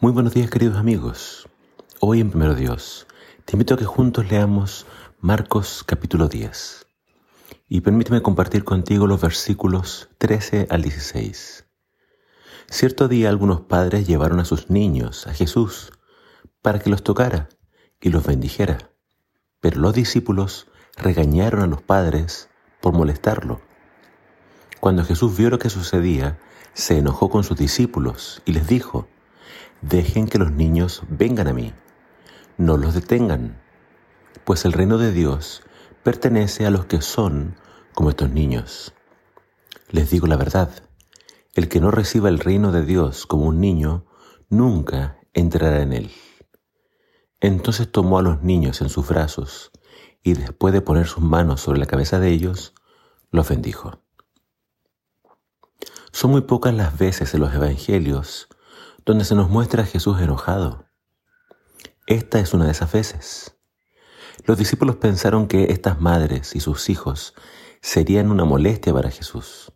Muy buenos días queridos amigos. Hoy en Primero Dios te invito a que juntos leamos Marcos capítulo 10 y permíteme compartir contigo los versículos 13 al 16. Cierto día algunos padres llevaron a sus niños a Jesús para que los tocara y los bendijera, pero los discípulos regañaron a los padres por molestarlo. Cuando Jesús vio lo que sucedía, se enojó con sus discípulos y les dijo, Dejen que los niños vengan a mí. No los detengan, pues el reino de Dios pertenece a los que son como estos niños. Les digo la verdad, el que no reciba el reino de Dios como un niño, nunca entrará en él. Entonces tomó a los niños en sus brazos y después de poner sus manos sobre la cabeza de ellos, los bendijo. Son muy pocas las veces en los evangelios donde se nos muestra a Jesús enojado. Esta es una de esas veces. Los discípulos pensaron que estas madres y sus hijos serían una molestia para Jesús,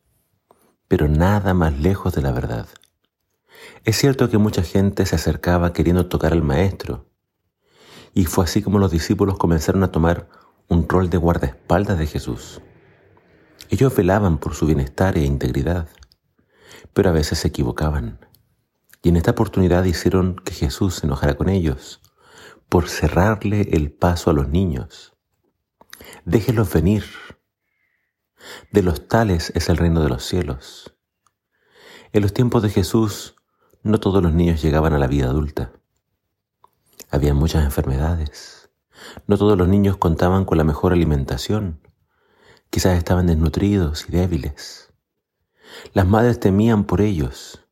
pero nada más lejos de la verdad. Es cierto que mucha gente se acercaba queriendo tocar al Maestro, y fue así como los discípulos comenzaron a tomar un rol de guardaespaldas de Jesús. Ellos velaban por su bienestar e integridad, pero a veces se equivocaban. Y en esta oportunidad hicieron que Jesús se enojara con ellos por cerrarle el paso a los niños. Déjenlos venir. De los tales es el reino de los cielos. En los tiempos de Jesús, no todos los niños llegaban a la vida adulta. Había muchas enfermedades. No todos los niños contaban con la mejor alimentación. Quizás estaban desnutridos y débiles. Las madres temían por ellos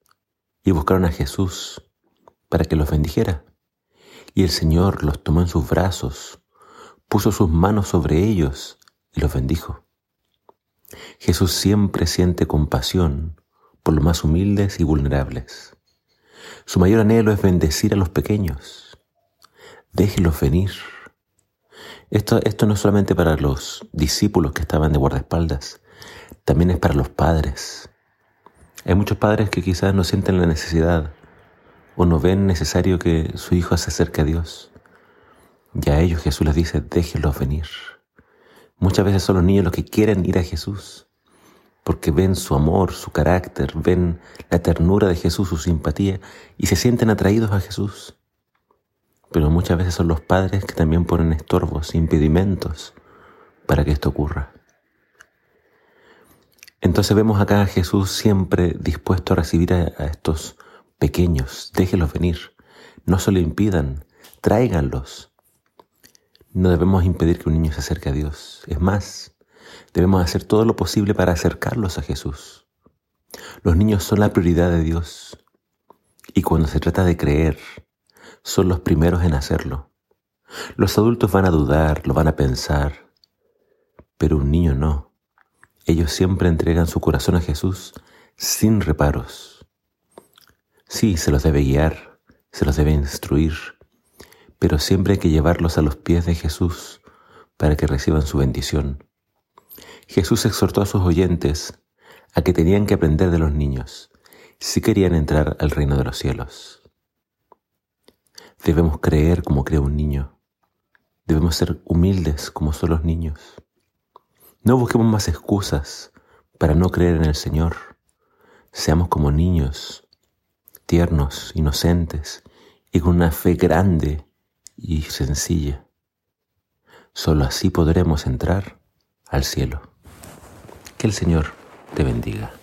y buscaron a Jesús para que los bendijera. Y el Señor los tomó en sus brazos, puso sus manos sobre ellos y los bendijo. Jesús siempre siente compasión por los más humildes y vulnerables. Su mayor anhelo es bendecir a los pequeños. Déjelos venir. Esto, esto no es solamente para los discípulos que estaban de guardaespaldas, también es para los padres, hay muchos padres que quizás no sienten la necesidad o no ven necesario que su hijo se acerque a Dios. Y a ellos Jesús les dice, déjenlos venir. Muchas veces son los niños los que quieren ir a Jesús, porque ven su amor, su carácter, ven la ternura de Jesús, su simpatía, y se sienten atraídos a Jesús. Pero muchas veces son los padres que también ponen estorbos, impedimentos para que esto ocurra. Entonces vemos acá a Jesús siempre dispuesto a recibir a, estos pequeños. Déjenlos venir. No se lo impidan. Tráiganlos. No debemos impedir que un niño se acerque a Dios. Es más, debemos hacer todo lo posible para acercarlos a Jesús. Los niños son la prioridad de Dios. Y cuando se trata de creer, son los primeros en hacerlo. Los adultos van a dudar, lo van a pensar, pero un niño no. Ellos siempre entregan su corazón a Jesús sin reparos. Sí, se los debe guiar, se los debe instruir, pero siempre hay que llevarlos a los pies de Jesús para que reciban su bendición. Jesús exhortó a sus oyentes a que tenían que aprender de los niños si querían entrar al reino de los cielos. Debemos creer como cree un niño. Debemos ser humildes como son los niños. No busquemos más excusas para no creer en el Señor. Seamos como niños, tiernos, inocentes y con una fe grande y sencilla. Solo así podremos entrar al cielo. Que el Señor te bendiga.